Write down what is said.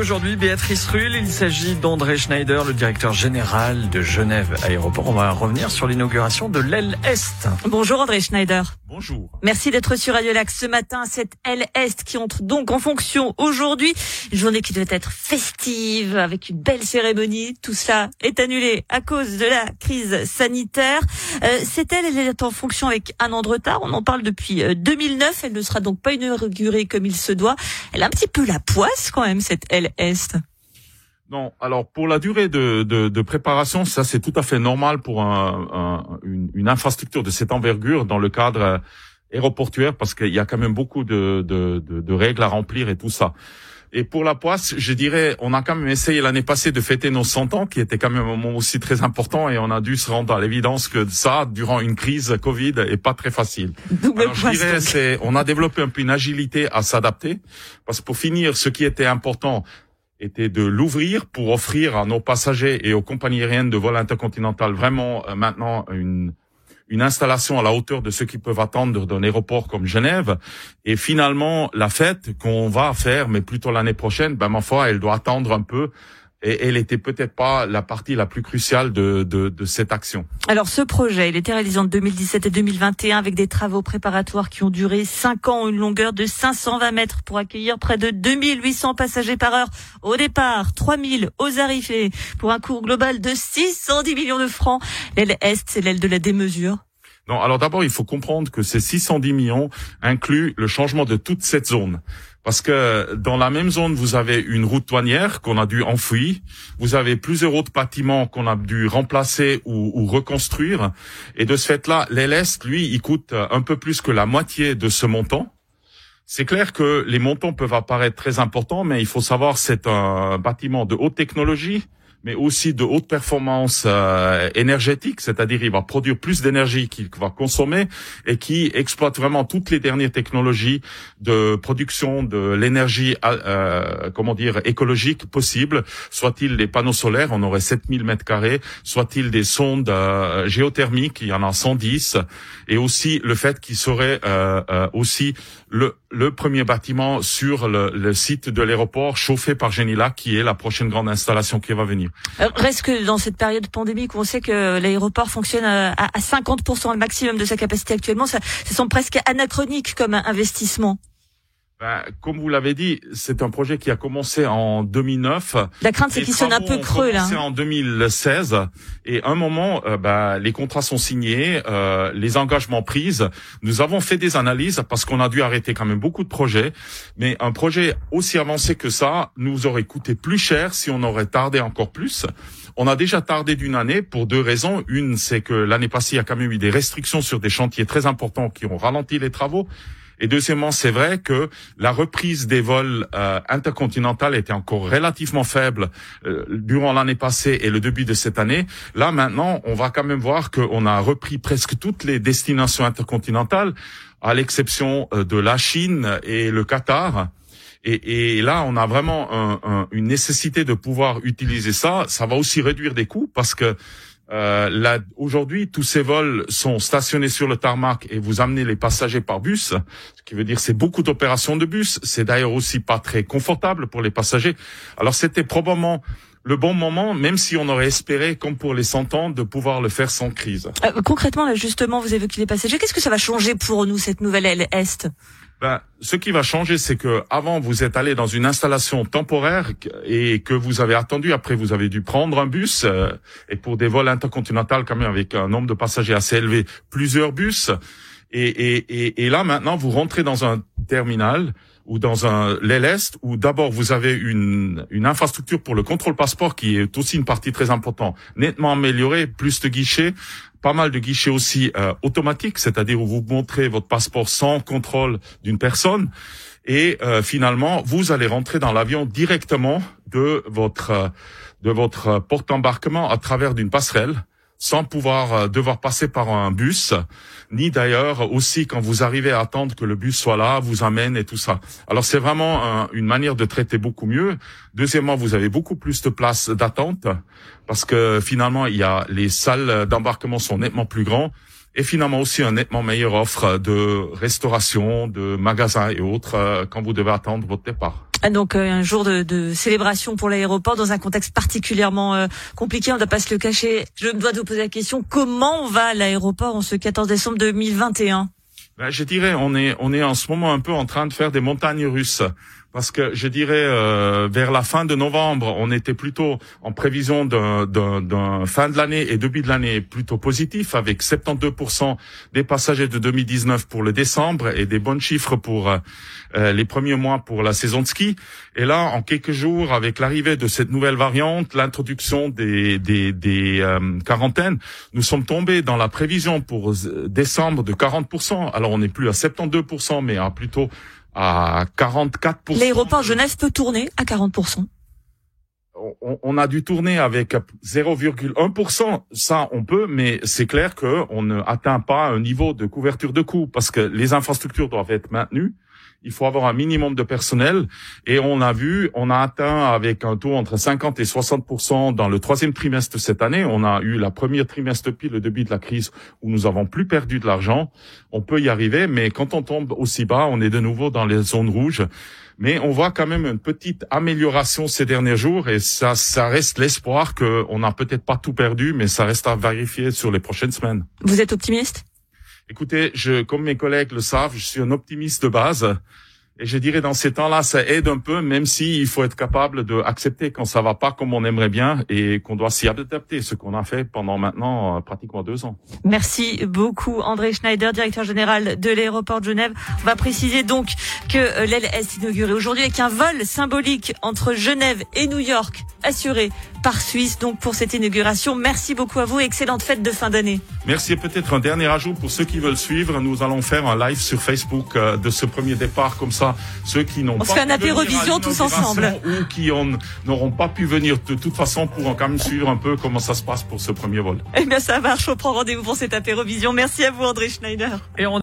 aujourd'hui, Béatrice Rull. Il s'agit d'André Schneider, le directeur général de Genève Aéroport. On va revenir sur l'inauguration de l'aile Est. Bonjour André Schneider. Bonjour. Merci d'être sur Radio Lac ce matin. Cette aile Est qui entre donc en fonction aujourd'hui. Une journée qui devait être festive avec une belle cérémonie. Tout cela est annulé à cause de la crise sanitaire. Euh, cette aile, elle est en fonction avec un an de retard. On en parle depuis 2009. Euh, elle ne sera donc pas inaugurée comme il se doit. Elle a un petit peu la poisse quand même, cette aile Est. Non, alors pour la durée de, de, de préparation, ça c'est tout à fait normal pour un, un, une, une, infrastructure de cette envergure dans le cadre euh, aéroportuaire parce qu'il y a quand même beaucoup de, de, de, règles à remplir et tout ça. Et pour la poisse, je dirais, on a quand même essayé l'année passée de fêter nos 100 ans, qui était quand même un moment aussi très important, et on a dû se rendre à l'évidence que ça, durant une crise Covid, est pas très facile. Alors, je dirais, c'est, on a développé un peu une agilité à s'adapter, parce que pour finir, ce qui était important, était de l'ouvrir pour offrir à nos passagers et aux compagnies aériennes de vol intercontinental vraiment euh, maintenant une une installation à la hauteur de ce qu'ils peuvent attendre d'un aéroport comme Genève. Et finalement, la fête qu'on va faire, mais plutôt l'année prochaine, ben ma foi, elle doit attendre un peu et elle était peut-être pas la partie la plus cruciale de, de, de, cette action. Alors ce projet, il était réalisé en 2017 et 2021 avec des travaux préparatoires qui ont duré 5 ans, une longueur de 520 mètres pour accueillir près de 2800 passagers par heure au départ, 3000 aux arrivées pour un coût global de 610 millions de francs. L'aile Est, c'est l'aile de la démesure. Non, alors d'abord, il faut comprendre que ces 610 millions incluent le changement de toute cette zone. Parce que dans la même zone, vous avez une route douanière qu'on a dû enfouir, vous avez plusieurs autres bâtiments qu'on a dû remplacer ou, ou reconstruire, et de ce fait-là, l'Est, lui, il coûte un peu plus que la moitié de ce montant. C'est clair que les montants peuvent apparaître très importants, mais il faut savoir c'est un bâtiment de haute technologie, mais aussi de haute performance euh, énergétique, c'est-à-dire il va produire plus d'énergie qu'il va consommer et qui exploite vraiment toutes les dernières technologies de production de l'énergie, euh, comment dire, écologique possible, soit-il des panneaux solaires, on aurait 7000 mètres carrés, soit-il des sondes euh, géothermiques, il y en a 110, et aussi le fait qu'il serait euh, euh, aussi le, le premier bâtiment sur le, site de l'aéroport chauffé par Genila, qui est la prochaine grande installation qui va venir. Euh, reste que dans cette période pandémique où on sait que l'aéroport fonctionne à, à 50% le maximum de sa capacité actuellement, ça semble presque anachronique comme investissement. Ben, comme vous l'avez dit, c'est un projet qui a commencé en 2009. La crainte, c'est qu'il sonne un peu creux là. C'est en 2016 et un moment, euh, ben, les contrats sont signés, euh, les engagements pris. Nous avons fait des analyses parce qu'on a dû arrêter quand même beaucoup de projets. Mais un projet aussi avancé que ça nous aurait coûté plus cher si on aurait tardé encore plus. On a déjà tardé d'une année pour deux raisons. Une, c'est que l'année passée, il y a quand même eu des restrictions sur des chantiers très importants qui ont ralenti les travaux. Et deuxièmement, c'est vrai que la reprise des vols euh, intercontinentaux était encore relativement faible euh, durant l'année passée et le début de cette année. Là, maintenant, on va quand même voir qu'on a repris presque toutes les destinations intercontinentales, à l'exception euh, de la Chine et le Qatar. Et, et, là, on a vraiment un, une nécessité de pouvoir utiliser ça. Ça va aussi réduire des coûts parce que euh, Aujourd'hui, tous ces vols sont stationnés sur le tarmac et vous amenez les passagers par bus, ce qui veut dire c'est beaucoup d'opérations de bus. C'est d'ailleurs aussi pas très confortable pour les passagers. Alors c'était probablement le bon moment, même si on aurait espéré, comme pour les 100 ans, de pouvoir le faire sans crise. Euh, concrètement, justement, vous évoquez les passagers. Qu'est-ce que ça va changer pour nous, cette nouvelle aile Est? Ben, ce qui va changer, c'est que avant vous êtes allé dans une installation temporaire et que vous avez attendu. Après, vous avez dû prendre un bus euh, et pour des vols intercontinentaux, quand même avec un nombre de passagers assez élevé, plusieurs bus. Et, là maintenant, vous rentrez dans un terminal ou dans un l'aile est où d'abord vous avez une, une infrastructure pour le contrôle passeport qui est aussi une partie très importante, nettement améliorée, plus de guichets, pas mal de guichets aussi euh, automatiques, c'est-à-dire où vous montrez votre passeport sans contrôle d'une personne. Et euh, finalement vous allez rentrer dans l'avion directement de votre de votre porte embarquement à travers d'une passerelle sans pouvoir euh, devoir passer par un bus, ni d'ailleurs aussi quand vous arrivez à attendre que le bus soit là, vous amène et tout ça. Alors c'est vraiment une manière de traiter beaucoup mieux. Deuxièmement, vous avez beaucoup plus de places d'attente parce que finalement il y a les salles d'embarquement sont nettement plus grands et finalement aussi un nettement meilleure offre de restauration, de magasins et autres euh, quand vous devez attendre votre départ. Ah, donc euh, un jour de, célébration pour l'aéroport dans un contexte particulièrement euh, compliqué, on ne doit pas se le cacher. Je me dois de vous poser la question, comment va l'aéroport en ce 14 décembre 2021 ben, Je dirais, on est, on est en ce moment un peu en train de faire des montagnes russes parce que je dirais euh, vers la fin de novembre, on était plutôt en prévision d'un fin de l'année et début de l'année plutôt positif, avec 72% des passagers de 2019 pour le décembre et des bons chiffres pour euh, les premiers mois pour la saison de ski. Et là, en quelques jours, avec l'arrivée de cette nouvelle variante, l'introduction des, des, des euh, quarantaines, nous sommes tombés dans la prévision pour décembre de 40%. Alors on n'est plus à 72%, mais à plutôt à 44%. L'aéroport Genève peut tourner à 40%. On, a dû tourner avec 0,1%. Ça, on peut, mais c'est clair qu'on ne atteint pas un niveau de couverture de coûts parce que les infrastructures doivent être maintenues il faut avoir un minimum de personnel. Et on a vu, on a atteint avec un taux entre 50 et 60 dans le troisième trimestre de cette année. On a eu la première trimestre depuis le début de la crise où nous avons plus perdu de l'argent. On peut y arriver, mais quand on tombe aussi bas, on est de nouveau dans les zones rouges. Mais on voit quand même une petite amélioration ces derniers jours et ça, ça reste l'espoir qu'on n'a peut-être pas tout perdu, mais ça reste à vérifier sur les prochaines semaines. Vous êtes optimiste? Écoutez, je, comme mes collègues le savent, je suis un optimiste de base. Et je dirais dans ces temps-là, ça aide un peu, même si il faut être capable d'accepter quand ça va pas comme on aimerait bien et qu'on doit s'y adapter, ce qu'on a fait pendant maintenant euh, pratiquement deux ans. Merci beaucoup André Schneider, directeur général de l'aéroport de Genève. On va préciser donc que euh, l'aile est inaugurée aujourd'hui avec un vol symbolique entre Genève et New York assuré par Suisse donc pour cette inauguration. Merci beaucoup à vous et excellente fête de fin d'année. Merci et peut-être un dernier ajout pour ceux qui veulent suivre. Nous allons faire un live sur Facebook euh, de ce premier départ comme ça ceux qui n'ont pas se fait un apérovision tous ensemble ou qui n'auront pas pu venir de toute façon pourront quand même suivre un peu comment ça se passe pour ce premier vol. Eh bien ça marche, on prend rendez-vous pour cette apérovision. Merci à vous André Schneider. Et on